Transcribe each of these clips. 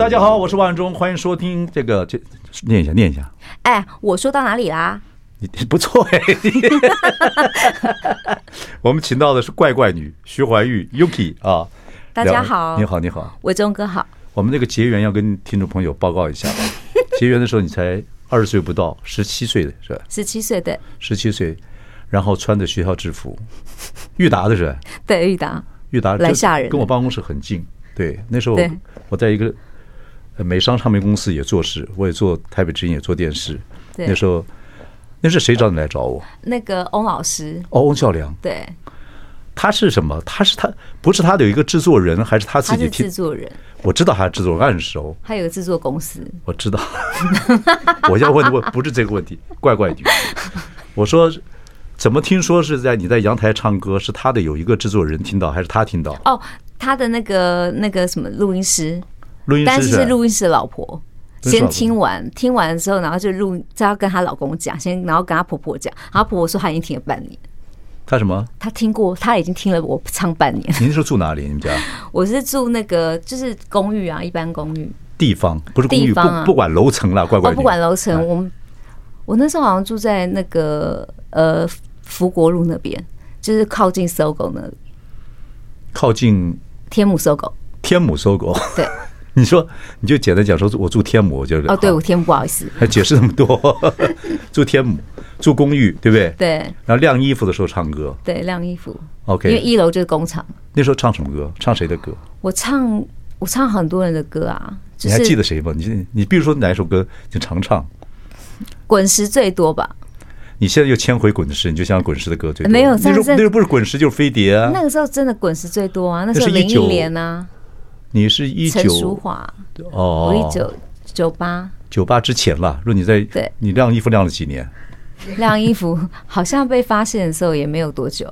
大家好，我是万忠，欢迎收听这个，这念一下，念一下。哎，我说到哪里啦？你不错哎。我们请到的是怪怪女徐怀钰 Yuki 啊。大家好，你好，你好，伟忠哥好。我们那个结缘要跟听众朋友报告一下，结缘的时候你才二十岁不到，十七岁的是吧？十七岁对，十七岁，然后穿着学校制服，裕达的是吧？对，裕达，裕达来吓人，跟我办公室很近。对，那时候我在一个。美商唱片公司也做事，我也做台北之音，也做电视。那时候，那是谁找你来找我？那个翁老师。哦，翁孝良。对。他是什么？他是他不是他有一个制作人，还是他自己？制作人。我知道他是制作人，很熟。他有个制作公司。我知道。我要问的问不是这个问题，怪怪的。我说，怎么听说是在你在阳台唱歌？是他的有一个制作人听到，还是他听到？哦，他的那个那个什么录音师。但是是录音师的老婆，先听完，听完之后，然后就录，再要跟她老公讲，先然后跟她婆婆讲，然后婆婆说她已经听了半年。她什么？她听过，她已经听了我唱半年。您是住哪里？你们家？我是住那个就是公寓啊，一般公寓。地方不是公寓，地方啊，不不管楼层了，怪怪。不管楼层，我们我那时候好像住在那个呃福国路那边，就是靠近 SOGO 那里。靠近天母 SOGO。天母 SOGO。对。你说，你就简单讲说，我住天母，我觉得哦，对，我天母不好意思，还解释那么多，住天母，住公寓，对不对？对。然后晾衣服的时候唱歌，对，晾衣服。OK，因为一楼就是工厂。那时候唱什么歌？唱谁的歌？我唱，我唱很多人的歌啊。你还记得谁吗？你你比如说哪一首歌就常唱？滚石最多吧。你现在又迁回滚石，你就想滚石的歌最多。没有，那时候那时候不是滚石就是飞碟啊。那个时候真的滚石最多啊，那时候林忆莲啊。你是一九陈淑樺哦，我一九九八九八之前了。如果你在对，你晾衣服晾了几年？晾衣服 好像被发现的时候也没有多久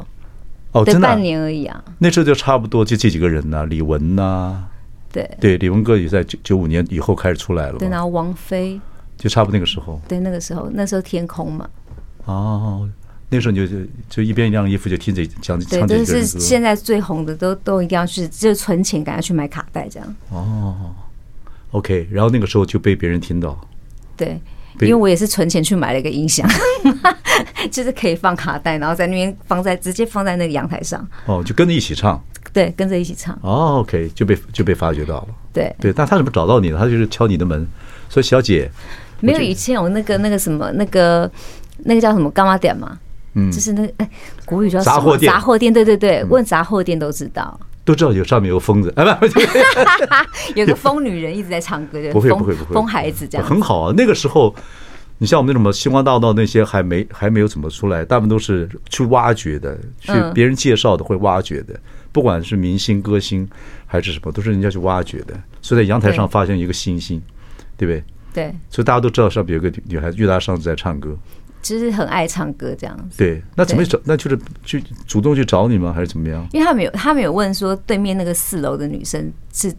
哦，真的半年而已啊。那时候就差不多就这几个人呐，李玟呐，对对，李玟哥也在九九五年以后开始出来了。对，然后王菲就差不多那个时候。对，那个时候那时候天空嘛。哦。那时候你就就就一边晾衣服就听着讲唱这对，就是现在最红的都都一定要去，就存钱赶快去买卡带这样。哦，OK，然后那个时候就被别人听到。对，因为我也是存钱去买了一个音响，就是可以放卡带，然后在那边放在直接放在那个阳台上。哦，就跟着一起唱。对，跟着一起唱。哦，OK，就被就被发觉到了。对对，但他怎么找到你呢？他就是敲你的门，说小姐，没有以前有那个那个什么那个那个叫什么柑仔店嘛。嗯，就是那个哎，国语叫杂货店，杂货店，对对对，问杂货店都知道，都知道有上面有疯子，哎不，有个疯女人一直在唱歌，不会不会不会，疯孩子这样很好啊。那个时候，你像我们那什么星光大道那些还没还没有怎么出来，大部分都是去挖掘的，去别人介绍的会挖掘的，不管是明星歌星还是什么，都是人家去挖掘的。所以在阳台上发现一个星星，对不对？对，所以大家都知道上面有个女孩子，裕达上次在唱歌。就是很爱唱歌这样子。对，那怎么找？那就是去主动去找你吗？还是怎么样？因为他没有，他没有问说对面那个四楼的女生是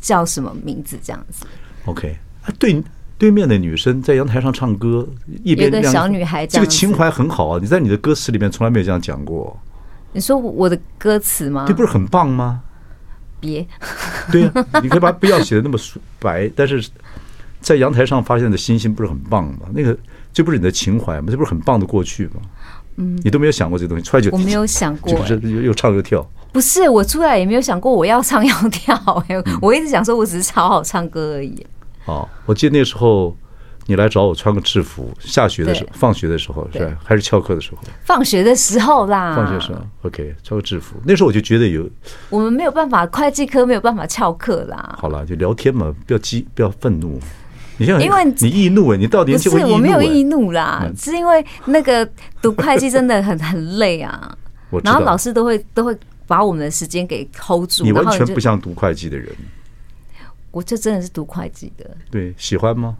叫什么名字这样子。OK，啊，对，对面的女生在阳台上唱歌，一边有个小女孩，这个情怀很好啊！你在你的歌词里面从来没有这样讲过。你说我的歌词吗？这不是很棒吗？别，对呀，你可以把不要写的那么白，但是在阳台上发现的星星不是很棒吗？那个。这不是你的情怀吗？这不是很棒的过去吗？嗯，你都没有想过这东西，出来就我没有想过，就是又又唱又跳。不是我出来也没有想过我要唱要跳，我一直想说我只是超好唱歌而已。哦，我记得那时候你来找我穿个制服，下学的时候，放学的时候是吧？还是翘课的时候？放学的时候啦。放学的时候，OK，穿个制服。那时候我就觉得有，我们没有办法，会计科没有办法翘课啦。好了，就聊天嘛，不要激，不要愤怒。你因为你易怒哎，你到底是不是？我没有易怒啦，是因为那个读会计真的很很累啊。然后老师都会都会把我们的时间给 hold 住。你完全不像读会计的人。我就真的是读会计的。对，喜欢吗？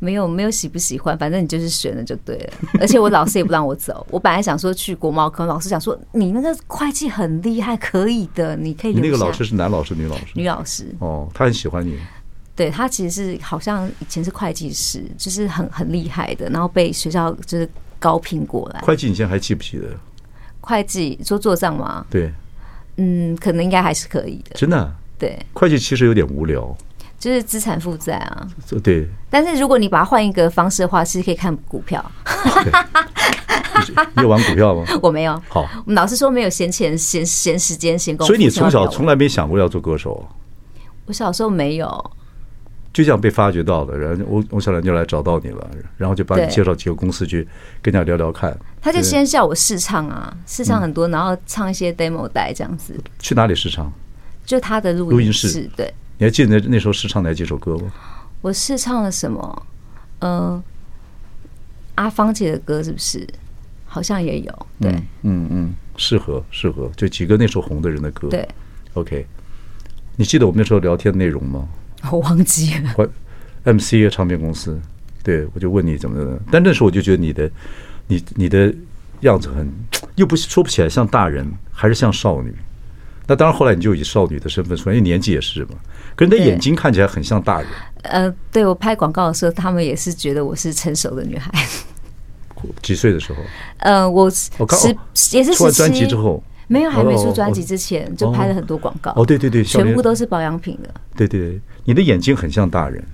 没有，没有喜不喜欢，反正你就是选了就对了。而且我老师也不让我走。我本来想说去国贸科，老师想说你那个会计很厉害，可以的，你可以。你那个老师是男老师，女老师？女老师。哦，他很喜欢你。对，他其实是好像以前是会计师，就是很很厉害的，然后被学校就是高聘过来。会计你现在还记不记得？会计说做账吗？对。嗯，可能应该还是可以的。真的啊？对。会计其实有点无聊。就是资产负债啊，对。但是如果你把它换一个方式的话，其实可以看股票。你有玩股票吗？我没有。好，我们老师说没有闲钱、闲闲时间、闲工夫。所以你从小从来没想过要做歌手？我小时候没有，就这样被发掘到了，然后我我小兰就来找到你了，然后就把你介绍几个公司去跟人家聊聊看。他就先叫我试唱啊，试唱很多，然后唱一些 demo 带这样子。去哪里试唱？就他的录音室，对。你还记得那那时候试唱哪几首歌吗？我试唱了什么？嗯、呃，阿芳姐的歌是不是？好像也有。对，嗯嗯，适合适合，就几个那时候红的人的歌。对，OK。你记得我们那时候聊天的内容吗？我忘记了。MCA 唱片公司，对，我就问你怎么的。但那时候我就觉得你的，你你的样子很，又不说不起来像大人，还是像少女。那当然，后来你就以少女的身份出来，因为年纪也是嘛。可是你的眼睛看起来很像大人。呃，对，我拍广告的时候，他们也是觉得我是成熟的女孩。几岁的时候？呃，我我十也是出完专辑之后，没有，还没出专辑之前就拍了很多广告。哦，对对对，全部都是保养品的。对对对，你的眼睛很像大人，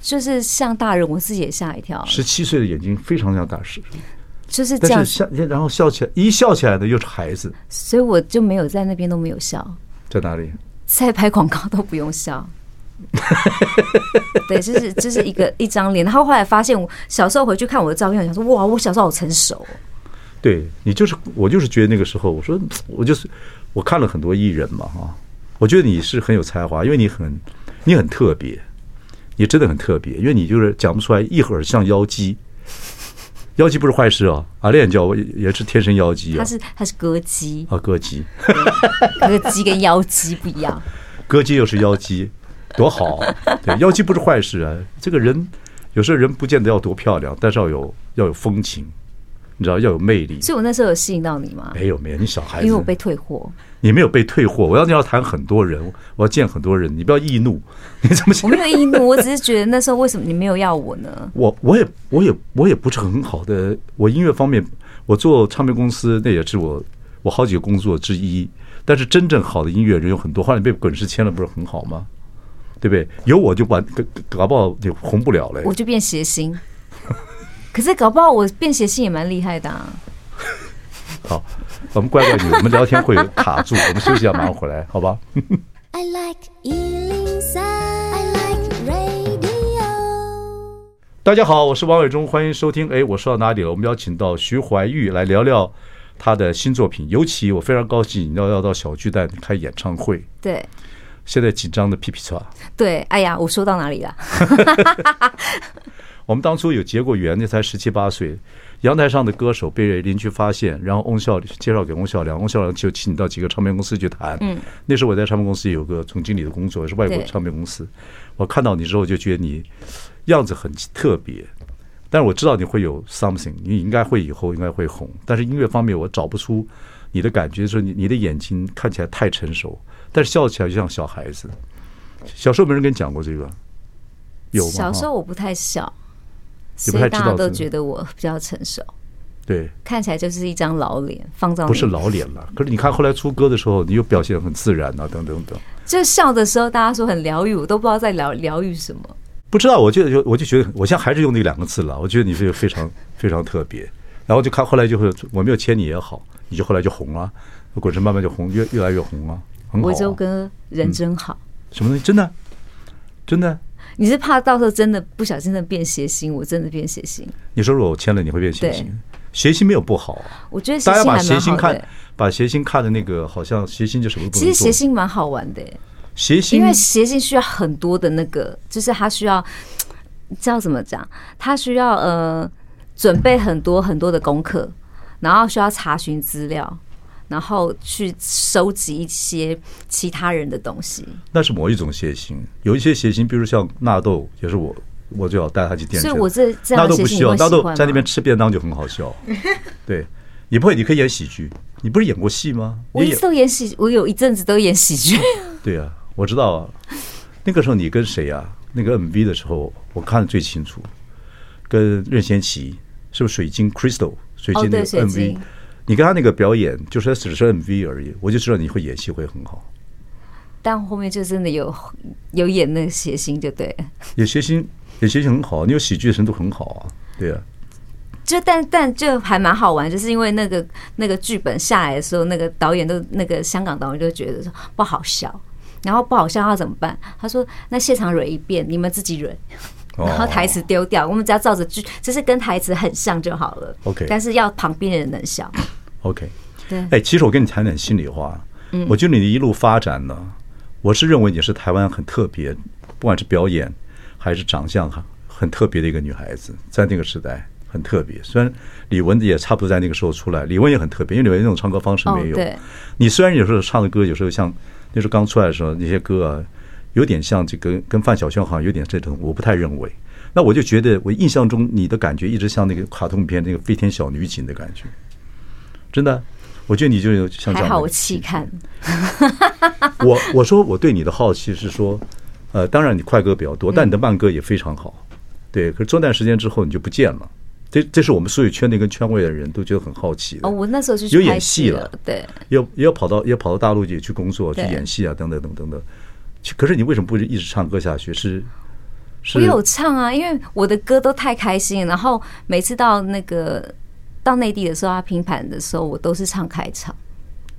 就是像大人，我自己也吓一跳。十七岁的眼睛非常像大师。就是这样笑，然后笑起来，一笑起来的又是孩子，所以我就没有在那边都没有笑。在哪里？在拍广告都不用笑。对，就是就是一个一张脸。然后后来发现，我小时候回去看我的照片，想说哇，我小时候好成熟。对，你就是我，就是觉得那个时候，我说 我就是我看了很多艺人嘛哈，我觉得你是很有才华，因为你很你很特别，你真的很特别，因为你就是讲不出来，一会儿像妖姬。妖姬不是坏事哦，阿练叫我也是天生妖姬啊。他是他是歌姬啊，歌姬，歌姬跟妖姬不一样。歌姬又是妖姬，多好！对，妖姬不是坏事啊。这个人有时候人不见得要多漂亮，但是要有要有风情，你知道要有魅力。所以我那时候有吸引到你吗？没有没有，你小孩子，因为我被退货。你没有被退货，我要你要谈很多人，我要见很多人，你不要易怒，你怎么？我没有易怒，我只是觉得那时候为什么你没有要我呢？我我也我也我也不是很好的，我音乐方面，我做唱片公司那也是我我好几个工作之一。但是真正好的音乐人有很多，后来你被滚石签了，不是很好吗？对不对？有我就完，搞不好就红不了了。我就变谐星，可是搞不好我便携性也蛮厉害的啊。好。我们乖乖女，我们聊天会有卡住，我们休息一下，马上回来，好吧？I like 103, I like radio。大家好，我是王伟忠，欢迎收听。哎，我说到哪里了？我们邀请到徐怀钰来聊聊他的新作品，尤其我非常高兴，要要到小巨蛋开演唱会。对，现在紧张的屁屁剉。对，哎呀，我说到哪里了？我们当初有结过缘，那才十七八岁。阳台上的歌手被邻居发现，然后翁孝介绍给翁孝良，翁孝良就请你到几个唱片公司去谈。嗯，那时候我在唱片公司有个总经理的工作，是外国唱片公司。我看到你之后就觉得你样子很特别，但是我知道你会有 something，你应该会以后应该会红。但是音乐方面我找不出你的感觉，就是你你的眼睛看起来太成熟，但是笑起来就像小孩子。小时候没人跟你讲过这个，有吗？小时候我不太笑。所以大家都觉得我比较成熟，对，看起来就是一张老脸，放到不是老脸了。可是你看后来出歌的时候，你又表现很自然啊，等等等。就笑的时候，大家说很疗愈，我都不知道在疗疗愈什么。不知道，我觉得就我就觉得，我现在还是用那两个字了。我觉得你是非常 非常特别。然后就看后来就会，我没有签你也好，你就后来就红了，滚石慢慢就红，越越来越红了，很好。伟忠哥人真好，什么东西？真的，真的。你是怕到时候真的不小心的变谐星？我真的变谐星？你说如果我签了，你会变谐星？谐星没有不好啊。我觉得大家把谐星看，把谐星看的那个好像谐星就什么不。其实谐星蛮好玩的，谐星因为谐星需要很多的那个，就是他需要知道怎么讲，他需要呃准备很多很多的功课，然后需要查询资料，然后去收集一些其他人的东西。那是某一种谐星，有一些谐星，比如像纳豆，也是我，我就要带他去电视。所以我这这样纳豆不需要，纳豆在那边吃便当就很好笑。对，你不会，你可以演喜剧。你不是演过戏吗？我一直都演喜，我有一阵子都演喜剧。对啊，我知道啊。那个时候你跟谁啊？那个 MV 的时候，我看的最清楚。跟任贤齐是不是水晶 Crystal 水晶的 MV？你跟他那个表演，就是只是 MV 而已，我就知道你会演戏会很好。但后面就真的有有演那个谐星，就对。演谐星，演谐星很好，你有喜剧的程度很好啊，对啊。就但但就还蛮好玩，就是因为那个那个剧本下来的时候，那个导演都那个香港导演就觉得说不好笑，然后不好笑他怎么办？他说那现场蕊一遍，你们自己蕊，然后台词丢掉，我们只要照着剧，就是跟台词很像就好了。OK，但是要旁边的人能笑。OK，对。哎，其实我跟你谈点心里话，嗯，我觉得你的一路发展呢，我是认为你是台湾很特别，不管是表演还是长相哈，很特别的一个女孩子，在那个时代。很特别，虽然李玟也差不多在那个时候出来，李玟也很特别，因为李玟那种唱歌方式没有。对，你虽然有时候唱的歌，有时候像那时候刚出来的时候那些歌啊，有点像这个跟范晓萱好像有点这种，我不太认为。那我就觉得，我印象中你的感觉一直像那个卡通片那个飞天小女警的感觉，真的，我觉得你就有像这样。还好 我。我我说我对你的好奇是说，呃，当然你快歌比较多，但你的慢歌也非常好，对。可是这段时间之后你就不见了。这这是我们所有圈内跟圈外的人都觉得很好奇的。哦，我那时候就去有演戏了，对，要要跑到要跑到大陆去去工作去演戏啊，等等等等等。可是你为什么不一直唱歌下去？是，我有唱啊，因为我的歌都太开心。然后每次到那个到内地的时候，他拼盘的时候，我都是唱开场。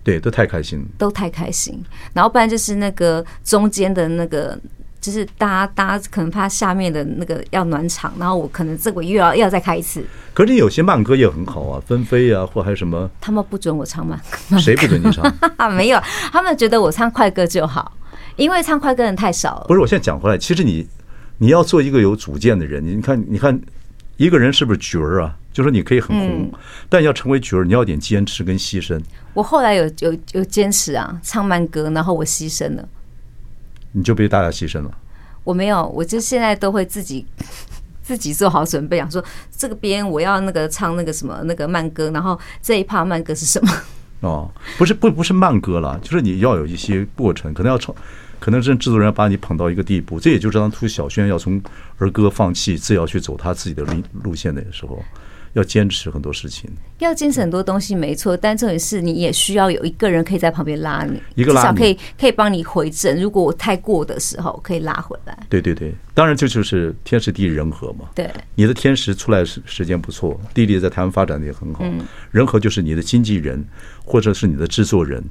对，都太开心，都太开心。然后不然就是那个中间的那个。就是大家，大家可能怕下面的那个要暖场，然后我可能这个又要又要再开一次。可是你有些慢歌也很好啊，纷飞啊，或还有什么？他们不准我唱慢歌。谁不准你唱？没有，他们觉得我唱快歌就好，因为唱快歌人太少了。不是，我现在讲回来，其实你你要做一个有主见的人，你看，你看一个人是不是角儿啊？就说你可以很红，嗯、但要成为角儿，你要点坚持跟牺牲。我后来有有有坚持啊，唱慢歌，然后我牺牲了。你就被大家牺牲了？我没有，我就现在都会自己 自己做好准备，想说这个边我要那个唱那个什么那个慢歌，然后这一趴慢歌是什么？哦，不是不不是慢歌了，就是你要有一些过程，可能要唱，可能是制作人要把你捧到一个地步，这也就是当初小轩要从儿歌放弃，自要去走他自己的路路线的时候。要坚持很多事情，要坚持很多东西没错，但重点是你也需要有一个人可以在旁边拉你，一个拉你，至少可以可以帮你回正。如果我太过的时候，可以拉回来。对对对，当然这就是天时地利人和嘛。对，你的天时出来时时间不错，地利在台湾发展的也很好，人和就是你的经纪人，或者是你的制作人，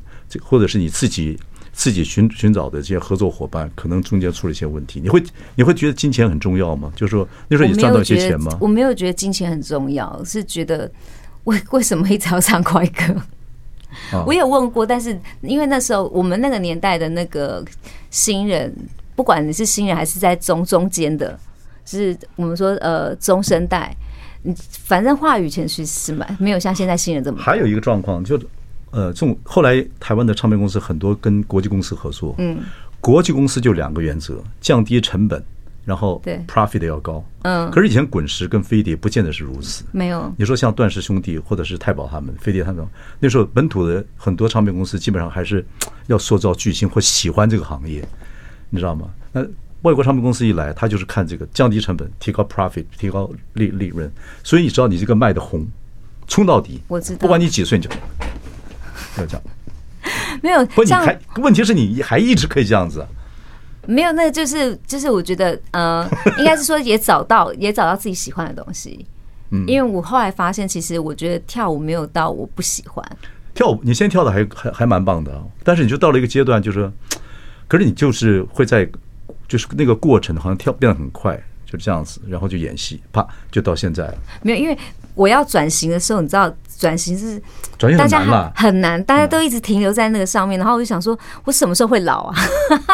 或者是你自己。自己寻寻找的这些合作伙伴，可能中间出了一些问题，你会你会觉得金钱很重要吗？就是说那时候你赚到一些钱吗？我没有觉得金钱很重要，是觉得为为什么一直要唱快歌？我有问过，但是因为那时候我们那个年代的那个新人，不管你是新人还是在中中间的，就是我们说呃中生代，反正话语权其实是蛮没有像现在新人这么。还有一个状况就是。呃，这种后来台湾的唱片公司很多跟国际公司合作，嗯，国际公司就两个原则：降低成本，然后对 profit 要高，嗯。可是以前滚石跟飞碟不见得是如此，没有。你说像段氏兄弟或者是太保他们，飞碟他们那时候本土的很多唱片公司基本上还是要塑造巨星或喜欢这个行业，你知道吗？那外国唱片公司一来，他就是看这个降低成本，提高 profit，提高利利润。所以你知道你这个卖的红，冲到底，我知道，不管你几岁你就。要这样，没有不，你还问题是你还一直可以这样子，没有，那就是就是我觉得，呃，应该是说也找到也找到自己喜欢的东西，嗯，因为我后来发现，其实我觉得跳舞没有到我不喜欢。跳舞，你现在跳的还还还蛮棒的，但是你就到了一个阶段，就是，可是你就是会在就是那个过程好像跳变得很快，就这样子，然后就演戏，啪就到现在了，没有，因为我要转型的时候，你知道。转型是大家很很难，大家都一直停留在那个上面，然后我就想说，我什么时候会老啊？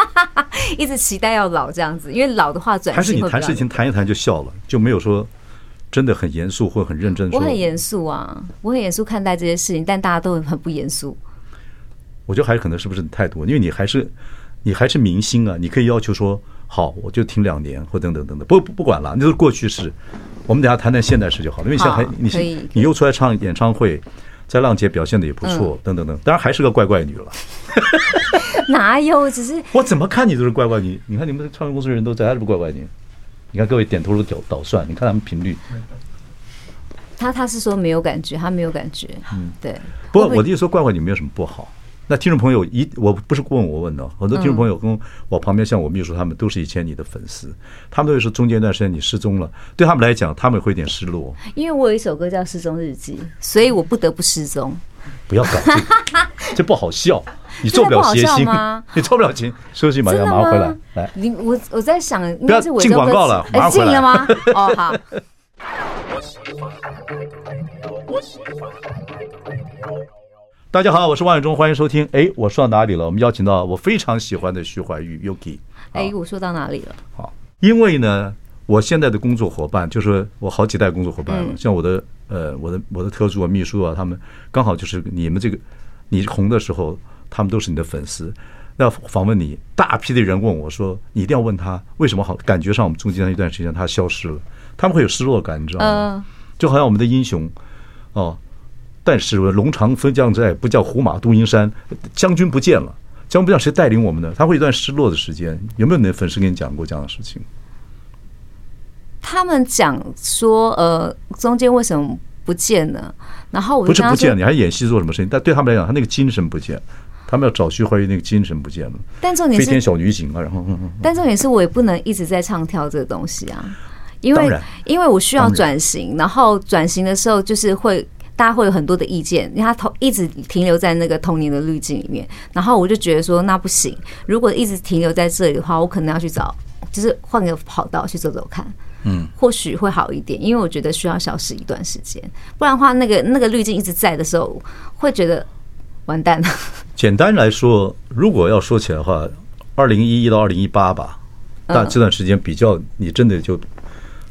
一直期待要老这样子，因为老的话转型。还是你谈事情谈一谈就笑了，就没有说真的很严肃或很认真。我很严肃啊，我很严肃看待这些事情，但大家都很不严肃。我觉得还是可能是不是你态度，因为你还是你还是明星啊，你可以要求说好，我就停两年或等等等等，不不不管了，那都是过去式。我们等下谈谈现代诗就好了，因为现在还你你又出来唱演唱会，在浪姐表现的也不错，等等等，当然还是个怪怪女了。哪有？只是 我怎么看你都是怪怪女，你看你们唱片公司的人都在，还是不怪怪女？你看各位点头如捣捣蒜，你看他们频率。他他是说没有感觉，他没有感觉。嗯，对。不过我的意思说，怪怪女没有什么不好。那听众朋友一，我不是问我问的，很多听众朋友跟我旁边，像我秘书他们都是以前你的粉丝，他们都会说中间一段时间你失踪了，对他们来讲，他们会有点失落。因为我有一首歌叫《失踪日记》，所以我不得不失踪。不要搞这个，这不好笑。你做不了谐星吗？你做不了情，休息马上马上回来。来，你我我在想，不要进广告了，马上回来。进了吗？哦，好。大家好，我是万永忠，欢迎收听。哎，我说到哪里了？我们邀请到我非常喜欢的徐怀钰 Yuki。哎，我说到哪里了？好，因为呢，我现在的工作伙伴就是我好几代工作伙伴了，像我的呃，我的我的特助啊、秘书啊，他们刚好就是你们这个你红的时候，他们都是你的粉丝。那访问你，大批的人问我说：“你一定要问他为什么好？感觉上我们中间一段时间他消失了，他们会有失落感，你知道吗？就好像我们的英雄哦。”但是龙长飞将在，不叫胡马度阴山。将军不见了，将军不知道谁带领我们呢，他会有一段失落的时间。有没有你的粉丝跟你讲过这样的事情？他们讲说，呃，中间为什么不见了？然后我不是不见了，你还演戏做什么事情？但对他们来讲，他那个精神不见，他们要找徐怀钰那个精神不见了。但重点是飞天小女警啊，然后，但重点是我也不能一直在唱跳这个东西啊，因为因为我需要转型，然后转型的时候就是会。大家会有很多的意见，因为他同一直停留在那个童年的滤镜里面，然后我就觉得说那不行，如果一直停留在这里的话，我可能要去找，就是换个跑道去走走看，嗯，或许会好一点，因为我觉得需要消失一段时间，不然的话，那个那个滤镜一直在的时候，会觉得完蛋了。简单来说，如果要说起来的话，二零一一到二零一八吧，但这段时间比较，你真的就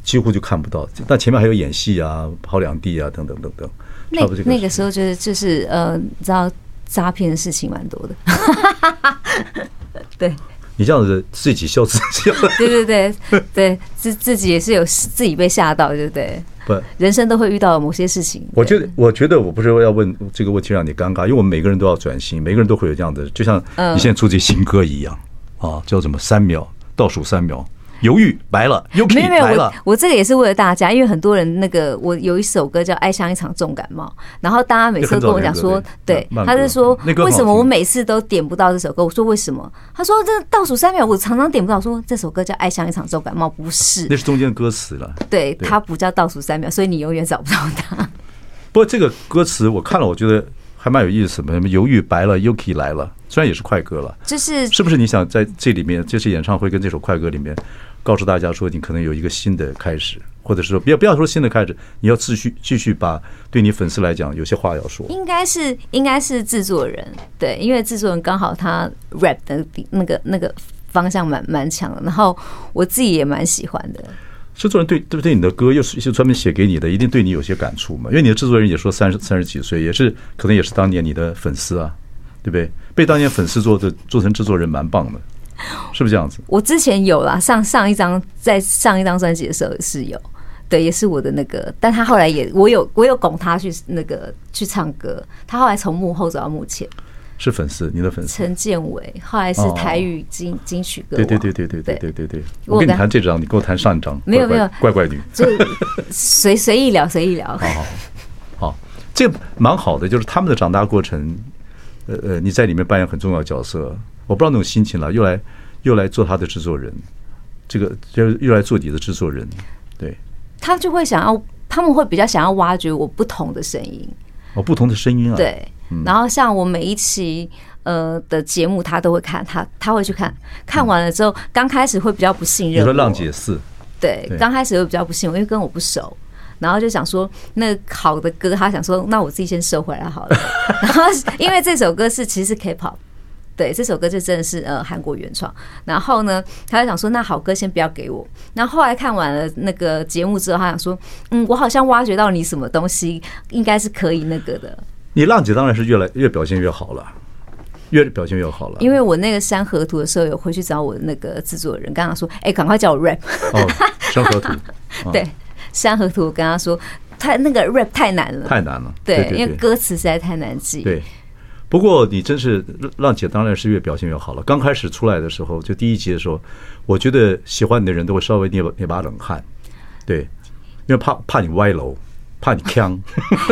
几乎就看不到，但前面还有演戏啊、跑两地啊等等等等。那那个时候就是就是呃，你知道诈骗的事情蛮多的，对。你这样子自己笑自己，对对对对，自自己也是有自己被吓到，对不对？不，人生都会遇到某些事情。我觉得，我觉得我不是要问这个问题让你尴尬，因为我们每个人都要转型，每个人都会有这样的，就像你现在出这新歌一样啊，叫什么？三秒，倒数三秒。犹豫白了，又没有没有我我这个也是为了大家，因为很多人那个我有一首歌叫《爱像一场重感冒》，然后大家每次都跟我讲说，对，他是说为什么我每次都点不到这首歌？我说为什么？他说这倒数三秒我常常点不到，说这首歌叫《爱像一场重感冒》，不是，那是中间的歌词了。对，它不叫倒数三秒，所以你永远找不到它。不过这个歌词我看了，我觉得还蛮有意思的。什么犹豫白了，Yuki 来了，虽然也是快歌了，就是是不是你想在这里面这次演唱会跟这首快歌里面？告诉大家说，你可能有一个新的开始，或者是说，不要不要说新的开始，你要继续继续把对你粉丝来讲有些话要说。应该是应该是制作人对，因为制作人刚好他 rap 的那个那个方向蛮蛮强的，然后我自己也蛮喜欢的。制作人对对不对？你的歌又是是专门写给你的，一定对你有些感触嘛？因为你的制作人也说三十三十几岁，也是可能也是当年你的粉丝啊，对不对？被当年粉丝做的做成制作人蛮棒的。是不是这样子？我之前有啦，上上一张在上一张专辑的时候是有，对，也是我的那个，但他后来也我有我有拱他去那个去唱歌，他后来从幕后走到幕前，是粉丝，你的粉丝？陈建伟，后来是台语金金曲歌，对对对对对对对对。对，我跟你谈这张，你跟我谈上一张，没有没有。怪怪女，就随随意聊随意聊，好好好，这蛮好的，就是他们的长大过程，呃呃，你在里面扮演很重要的角色。我不知道那种心情了，又来又来做他的制作人，这个就又来做你的制作人，对，他就会想要，他们会比较想要挖掘我不同的声音，哦，不同的声音啊，对，然后像我每一期呃的节目，他都会看，他他会去看，看完了之后，刚开始会比较不信任，你说浪姐四，对，刚开始会比较不信任，因为跟我不熟，然后就想说那好的歌，他想说那我自己先收回来好了，然后因为这首歌是其实是 K-pop。对，这首歌就真的是呃韩国原创，然后呢，他就想说那好歌先不要给我。然后后来看完了那个节目之后，他想说，嗯，我好像挖掘到你什么东西，应该是可以那个的。你浪姐当然是越来越表现越好了。越表现越好了。因为我那个山河图的时候，有回去找我的那个制作人，跟他说：“哎，赶快叫我 rap。”哦，山河图，对，山河图，跟他说，他那个 rap 太难了，太难了。对，因为歌词实在太难记。对，不过你真是浪姐，当然是越表现越好了。刚开始出来的时候，就第一集的时候，我觉得喜欢你的人都会稍微捏捏把冷汗，对，因为怕怕你歪楼。怕你呛，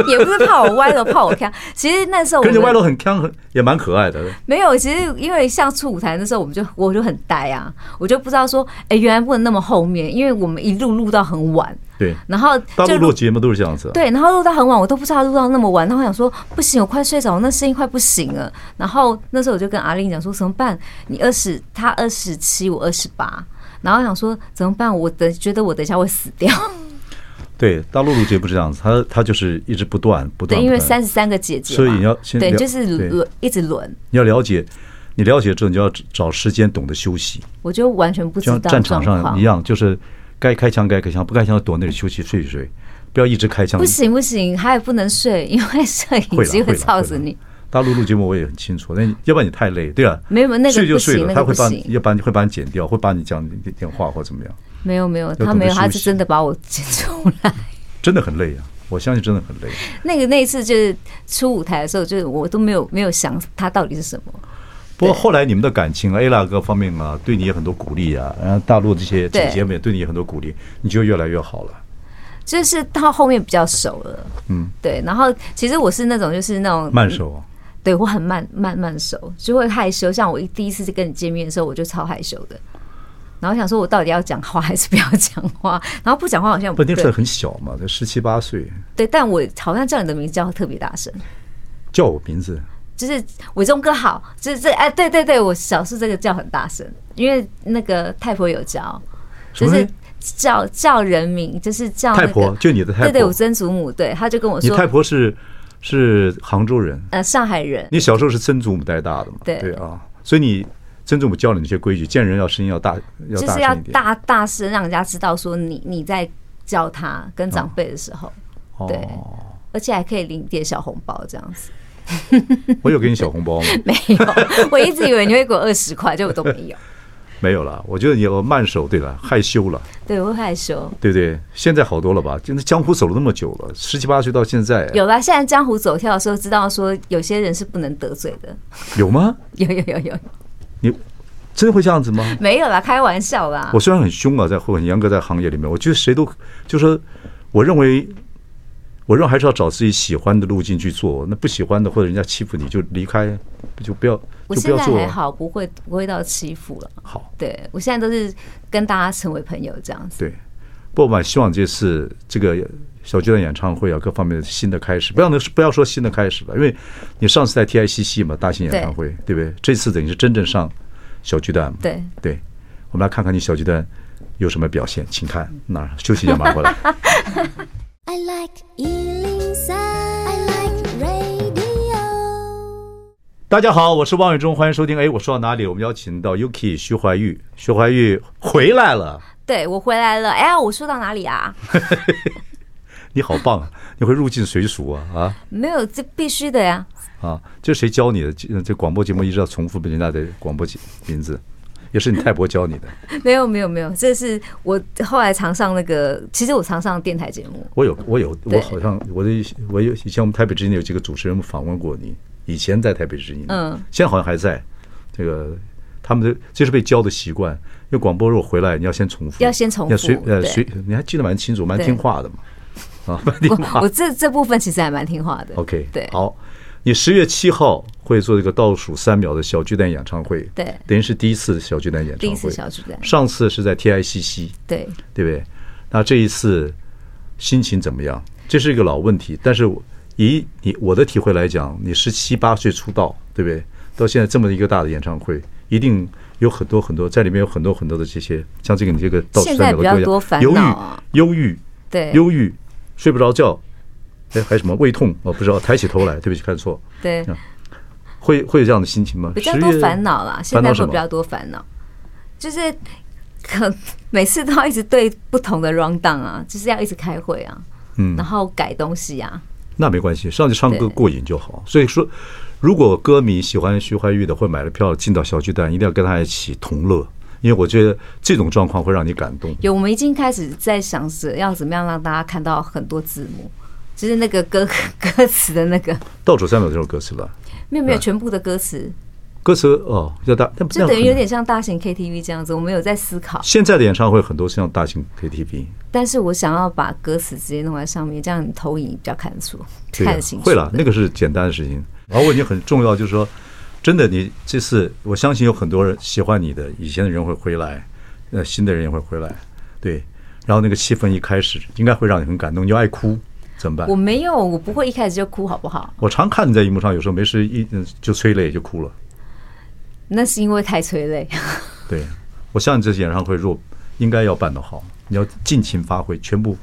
也不是怕我歪楼，怕我呛。其实那时候，跟你歪楼很呛，很也蛮可爱的。没有，其实因为像出舞台那时候，我们就我就很呆啊，我就不知道说，哎，原来不能那么后面，因为我们一路录到很晚。对，然后大陆录节目都是这样子。对，然后录到很晚，我都不知道录到那么晚。然后我想说，不行，我快睡着，那声音快不行了。然后那时候我就跟阿玲讲说，怎么办？你二十，他二十七，我二十八。然后我想说怎么办？我等觉得我等一下会死掉。对，大陆录节目是这样子，他他就是一直不断不断。对，因为三十三个姐姐，所以你要先对，就是轮一直轮。你要了解，你了解之后，你就要找时间懂得休息。我就完全不知道。像战场上一样，就是该开枪该开枪，不开枪躲那里休息睡一睡，不要一直开枪。不行不行，还不能睡，因为摄影机会吵死你。大陆录节目我也很清楚，那要不然你太累，对吧？没有那个睡就睡了，他会把你，要不然会把你剪掉，会把你讲电话或怎么样。没有没有，他没有，他是真的把我剪出来。真的很累啊！我相信真的很累。那个那一次就是出舞台的时候，就是我都没有没有想他到底是什么。不过后来你们的感情啊，ella 各方面啊，对你也很多鼓励啊。然后大陆这些姐姐们也对你也很多鼓励，你就越来越好了。就是到后面比较熟了，嗯，对。然后其实我是那种就是那种慢熟，对我很慢慢慢熟，就会害羞。像我一第一次跟你见面的时候，我就超害羞的。然后想说，我到底要讲话还是不要讲话？然后不讲话好像不对。那时候很小嘛，才十七八岁。对，但我好像叫你的名字叫特别大声。叫我名字？就是伟忠哥好，就是这哎，对对对，我小时候这个叫很大声，因为那个太婆有教，就是叫叫人名，就是叫太婆，就你的太婆，对对，我曾祖母，对，他就跟我说，你太婆是是杭州人，呃，上海人。你小时候是曾祖母带大的嘛？对对啊，所以你。曾祖母教你那些规矩，见人要声音要大，就是要大大声，让人家知道说你你在叫他跟长辈的时候，哦、对，而且还可以领点小红包这样子。我有给你小红包吗？没有，我一直以为你会给我二十块，结果都没有。没有了，我觉得你有慢手，对了，害羞了。对，我会害羞，对不对？现在好多了吧？就那江湖走了那么久了，十七八岁到现在，有了。现在江湖走跳的时候，知道说有些人是不能得罪的。有吗？有有有有。你真的会这样子吗？没有啦，开玩笑啦。我虽然很凶啊，在很严格在行业里面，我觉得谁都就说，我认为，我认为还是要找自己喜欢的路径去做。那不喜欢的或者人家欺负你就离开，就不要。我现在还好，不会不会到欺负了。好，对我现在都是跟大家成为朋友这样子。对，不过我希望这次这个小巨蛋演唱会啊，各方面的新的开始，不要能不要说新的开始了，因为你上次在 TICC 嘛，大型演唱会，对，对不对？这次等于是真正上小巨蛋嘛。对对，我们来看看你小巨蛋有什么表现，请看那休息一下，马上回来。I like 103, I like radio。大家好，我是王伟忠，欢迎收听。哎，我说到哪里？我们邀请到 Yuki 徐怀钰，徐怀钰回来了。对，我回来了。哎呀，我说到哪里啊？你好棒啊！你会入境随俗啊啊！没有，这必须的呀。啊，这谁教你的？这广播节目一直要重复人家的广播节名字，也是你太婆教你的。没有没有没有，这是我后来常上那个，其实我常上电台节目。我有我有我好像我的我有以前我们台北之音有几个主持人访问过你，以前在台北之音，嗯，现在好像还在。这个他们的这是被教的习惯，因为广播如果回来，你要先重复，要先重复，要随呃随，你还记得蛮清楚，蛮听话的嘛。啊，我 我这这部分其实还蛮听话的。OK，对，好，你十月七号会做一个倒数三秒的小巨蛋演唱会，对，等于是第一次小巨蛋演唱会，第一次小巨蛋，上次是在 TICC，对，对不对？那这一次心情怎么样？这是一个老问题，但是以你我的体会来讲，你十七八岁出道，对不对？到现在这么一个大的演唱会，一定有很多很多在里面有很多很多的这些，像这个你这个倒数三秒的歌谣，忧郁，忧郁，对，忧郁。睡不着觉，哎，还有什么胃痛？我不知道，抬起头来，对不起，看错。对，会会有这样的心情吗？比较多烦恼啦，现在会比较多烦恼，就是可 每次都要一直对不同的 down 啊，就是要一直开会啊，嗯，然后改东西啊。那没关系，上去唱歌过瘾就好。所以说，如果歌迷喜欢徐怀钰的，会买了票进到小巨蛋，一定要跟他一起同乐，因为我觉得这种状况会让你感动。有，我们已经开始在想着要怎么样让大家看到很多字幕，就是那个歌 歌词的那个倒数三秒这首歌词吧？没有没有，全部的歌词。歌词哦，要大，就等于有点像大型 KTV 这样子。我们有在思考，现在的演唱会很多像大型 KTV，但是我想要把歌词直接弄在上面，这样你投影比较看得出，看得清楚。会了，那个是简单的事情。然后问题很重要，就是说，真的，你这次我相信有很多人喜欢你的，以前的人会回来，呃，新的人也会回来，对。然后那个气氛一开始应该会让你很感动，你就爱哭怎么办？我没有，我不会一开始就哭，好不好？我常看你在荧幕上，有时候没事一就催泪就哭了。那是因为太催泪。对，我相信这次演唱会若应该要办得好，你要尽情发挥，全部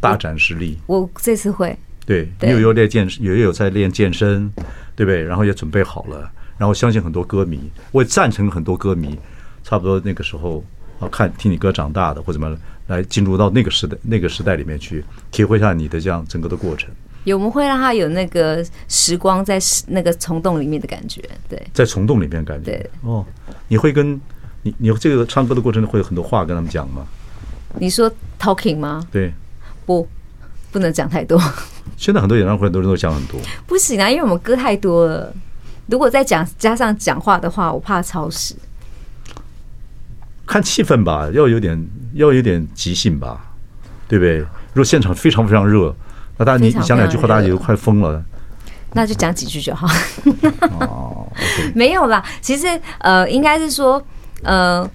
大展实力。我，我这次会。对，你有有练健身，也有在练健身，对不对？然后也准备好了，然后相信很多歌迷，我也赞成很多歌迷，差不多那个时候啊，看听你歌长大的或怎么来进入到那个时代那个时代里面去，体会一下你的这样整个的过程。有，我们会让他有那个时光在那个虫洞里面的感觉，对，在虫洞里面感觉，对，哦，你会跟你你这个唱歌的过程会有很多话跟他们讲吗？你说 talking 吗？对，不，不能讲太多。现在很多演唱会很多人都讲很多，不行啊，因为我们歌太多了，如果再讲加上讲话的话，我怕超时。看气氛吧，要有点要有点即兴吧，对不对？如果现场非常非常热。那大家你你讲两句话，大家也都快疯了。那就讲几句就好。哦，没有啦。其实呃，应该是说呃，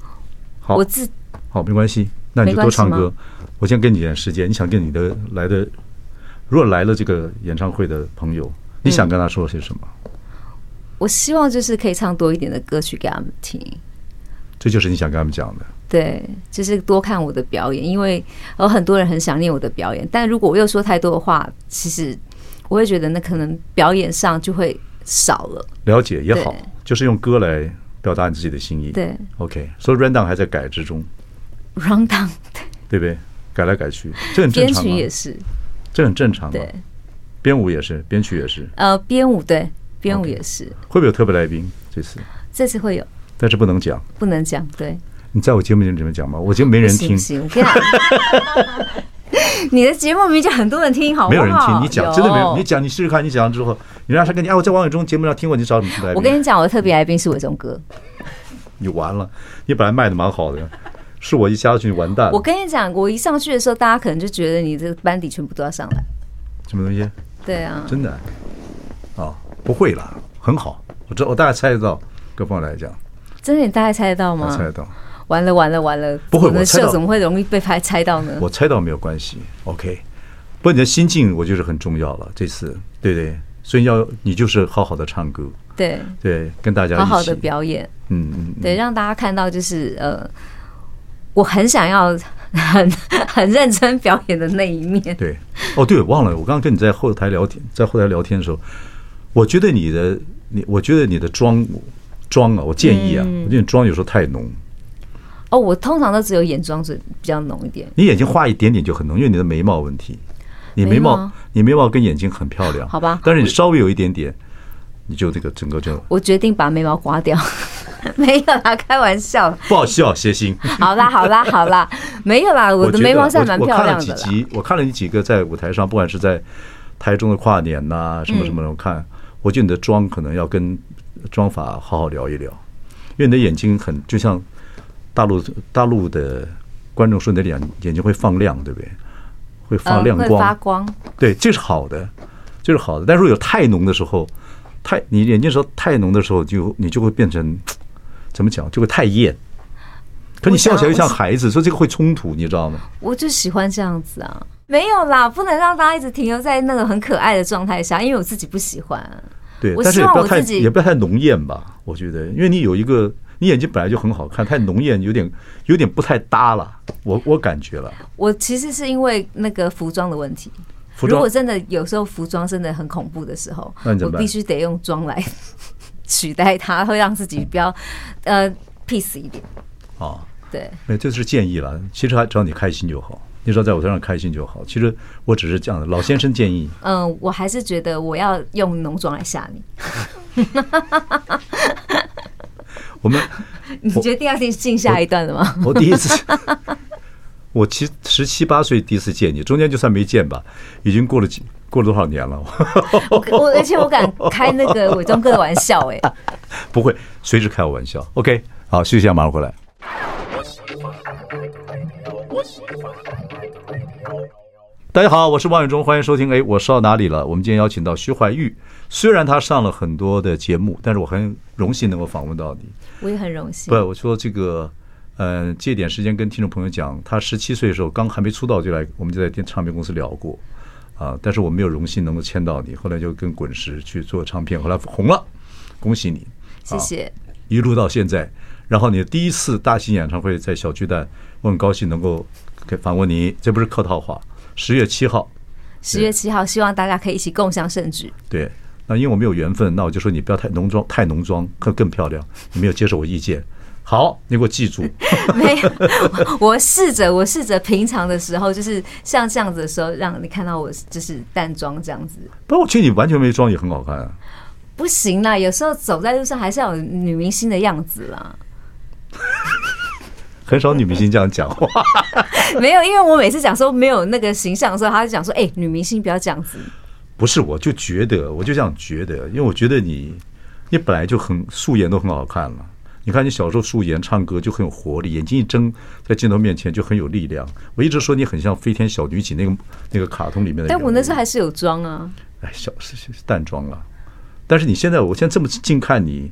好，我自好没关系，那你就多唱歌。我先给你点时间，你想跟你的来的，如果来了这个演唱会的朋友，你想跟他说些什么？我希望就是可以唱多一点的歌曲给他们听。这就是你想跟他们讲的。对，就是多看我的表演，因为有很多人很想念我的表演。但如果我又说太多的话，其实我会觉得那可能表演上就会少了。了解也好，就是用歌来表达你自己的心意。对，OK，所以 rundown 还在改之中。rundown 对不对？改来改去，这很正常。编曲也是，这很正常。对，编舞也是，编曲也是。呃，编舞对，编舞也是。会不会有特别来宾？这次这次会有，但是不能讲，不能讲，对。你在我节目里怎么讲吗？我节目没人听。你讲，你的节目明明就很多人听，好不好？没有人听，你讲真的没有。你讲，你试试看，你讲了之后，你让他跟你哎，我在王伟忠节目上听过，你找什么来宾？我跟你讲，我的特别来宾是伟忠哥。你完了，你本来卖的蛮好的，是我一下去完蛋。我跟你讲，我一上去的时候，大家可能就觉得你这个班底全部都要上来。什么东西？对啊，真的啊、哦，不会啦，很好。我知道，我大概猜得到，各方来讲，真的，你大概猜得到吗？猜得到。完了完了完了！不会，我的秀怎么会容易被拍猜到呢？我猜到没有关系，OK。不过你的心境，我就是很重要了。这次，对对，所以要你就是好好的唱歌，对对，跟大家好好的表演，嗯嗯，对，让大家看到就是呃，我很想要 很很认真表演的那一面。对，哦对，忘了，我刚刚跟你在后台聊天，在后台聊天的时候，我觉得你的你，我觉得你的妆妆啊，我建议啊，我觉得你妆有时候太浓。哦，我通常都只有眼妆是比较浓一点。你眼睛画一点点就很浓，因为你的眉毛问题。你眉毛，你眉毛跟眼睛很漂亮，好吧？但是你稍微有一点点，你就这个整个就……我决定把眉毛刮掉。没有啦，开玩笑。不好笑，谐星。好啦，好啦，好啦，没有啦，我的眉毛算蛮漂亮的。我看了几集，我看了你几个在舞台上，不管是在台中的跨年呐，什么什么的，我看，我觉得你的妆可能要跟妆法好好聊一聊，因为你的眼睛很就像。大陆大陆的观众说你的眼眼睛会放亮，对不对？会发亮光，发光。对，这是好的，这是好的。但是如果有太浓的时候，太你眼睛说太浓的时候，就你就会变成怎么讲？就会太艳。可你笑起来又像孩子，所以这个会冲突，你知道吗？我就喜欢这样子啊，没有啦，不能让大家一直停留在那个很可爱的状态下，因为我自己不喜欢。对，但是也不要太也不要太浓艳吧，我觉得，因为你有一个。你眼睛本来就很好看，太浓艳有点有点不太搭了，我我感觉了。我其实是因为那个服装的问题，如果真的有时候服装真的很恐怖的时候，我必须得用妆来 取代它，会让自己比较呃 peace 一点。哦，对，那这是建议了。其实还只要你开心就好，你说在我身上开心就好。其实我只是这样的，老先生建议。嗯，我还是觉得我要用浓妆来吓你。我们，你决定要进进下一段了吗？我，我第一次，我七十七八岁第一次见你，中间就算没见吧，已经过了几过了多少年了？我我而且我敢开那个伟忠哥的玩笑，哎，不会，随时开我玩笑。OK，好，休息一下，马上回来。大家好，我是王伟忠，欢迎收听。哎，我说到哪里了？我们今天邀请到徐怀钰，虽然他上了很多的节目，但是我很荣幸能够访问到你。我也很荣幸。不，我说这个，嗯、呃，借点时间跟听众朋友讲，他十七岁的时候刚还没出道就来，我们就在电唱片公司聊过啊。但是我没有荣幸能够签到你，后来就跟滚石去做唱片，后来红了，恭喜你，谢谢。一路到现在，然后你的第一次大型演唱会在小巨蛋，我很高兴能够访问你，这不是客套话。十月七号，十月七号，希望大家可以一起共享盛举。对，那因为我没有缘分，那我就说你不要太浓妆，太浓妆会更漂亮。你没有接受我意见，好，你给我记住。没有，我试着，我试着平常的时候，就是像这样子的时候，让你看到我就是淡妆这样子。不，我觉得你完全没妆也很好看啊。不行啦，有时候走在路上还是要有女明星的样子啦。很少女明星这样讲话，没有，因为我每次讲说没有那个形象的时候，他就讲说：“哎，女明星不要这样子。”不是，我就觉得，我就这样觉得，因为我觉得你，你本来就很素颜都很好看了。你看你小时候素颜唱歌就很有活力，眼睛一睁在镜头面前就很有力量。我一直说你很像飞天小女警那个那个卡通里面的。但我那时候还是有妆啊。哎，小是是淡妆了，但是你现在，我现在这么近看你。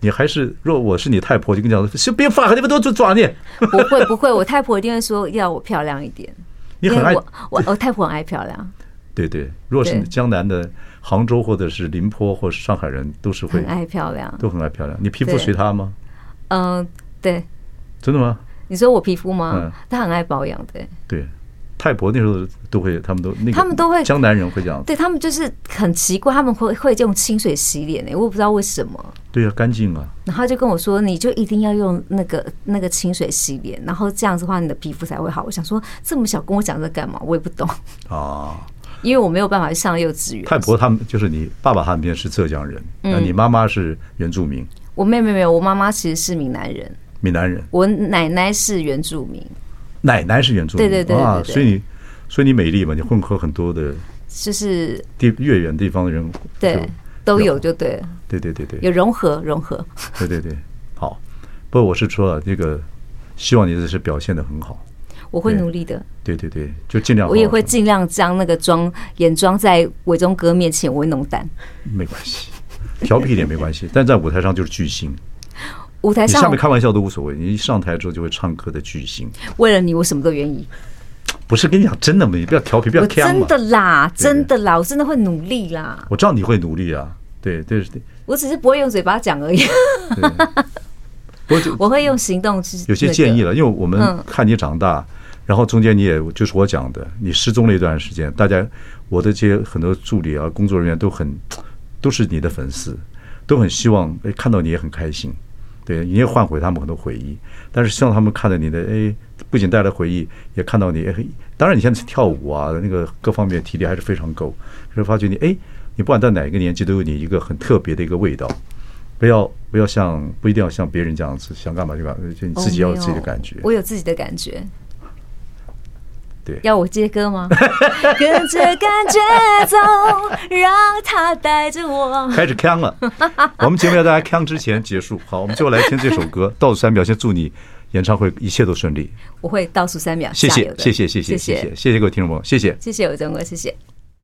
你还是，若我是你太婆，就跟你讲说，别发，你们都做抓你。不会不会，我太婆一定会说要我漂亮一点。你很爱我，我我太婆很爱漂亮。对对，如果是江南的杭州或者是宁波或者是上海人，都是会很爱漂亮，都很爱漂亮。你皮肤随她吗？嗯，对。真的吗？你说我皮肤吗？嗯，他很爱保养，对。对。太婆那时候都会，他们都那个，他们都会江南人会这样。对他们就是很奇怪，他们会会用清水洗脸呢，我也不知道为什么。对啊，干净啊。然后就跟我说，你就一定要用那个那个清水洗脸，然后这样子的话，你的皮肤才会好。我想说，这么小跟我讲这干嘛？我也不懂啊，因为我没有办法去上幼稚园。太婆他们就是你爸爸他们边是浙江人，那你妈妈是原住民。我妹妹没有，我妈妈其实是闽南人。闽南人，我奶奶是原住民。奶奶是原住民，对对对啊，所以你，所以你美丽嘛，你混合很多的，就是地越远地方的人，对，都有就对。了，对对对对，有融合融合，对对对，好，不过我是说了这个，希望你这是表现的很好，我会努力的，对对对，就尽量，我也会尽量将那个妆眼妆在伟忠哥面前我会弄淡，没关系，调皮一点没关系，但在舞台上就是巨星。舞台上，你下面开玩笑都无所谓，你一上台之后就会唱歌的巨星。为了你，我什么都愿意。不是跟你讲真的吗？你不要调皮，不要真的啦，真的啦，我真的会努力啦。我知道你会努力啊，对对对。我只是不会用嘴巴讲而已。我我会用行动去。有些建议了，因为我们看你长大，然后中间你也就是我讲的，你失踪了一段时间，大家我的这些很多助理啊、工作人员都很都是你的粉丝，都很希望哎看到你也很开心。对，你也换回他们很多回忆，但是希望他们看到你的，哎，不仅带来回忆，也看到你，哎，当然你现在跳舞啊，那个各方面体力还是非常够，就发觉你，哎，你不管在哪一个年纪，都有你一个很特别的一个味道，不要不要像，不一定要像别人这样子，想干嘛就干嘛，就你自己要有自己的感觉。我有自己的感觉。对，要我接歌吗？跟着感觉走，让它带着我。开始腔了，我们节目要在腔之前结束。好，我们最后来听这首歌，倒数三秒，先祝你演唱会一切都顺利。我会倒数三秒，谢谢，谢谢，谢谢，谢谢，谢谢各位听众朋友，谢谢，谢谢伟忠哥，谢谢。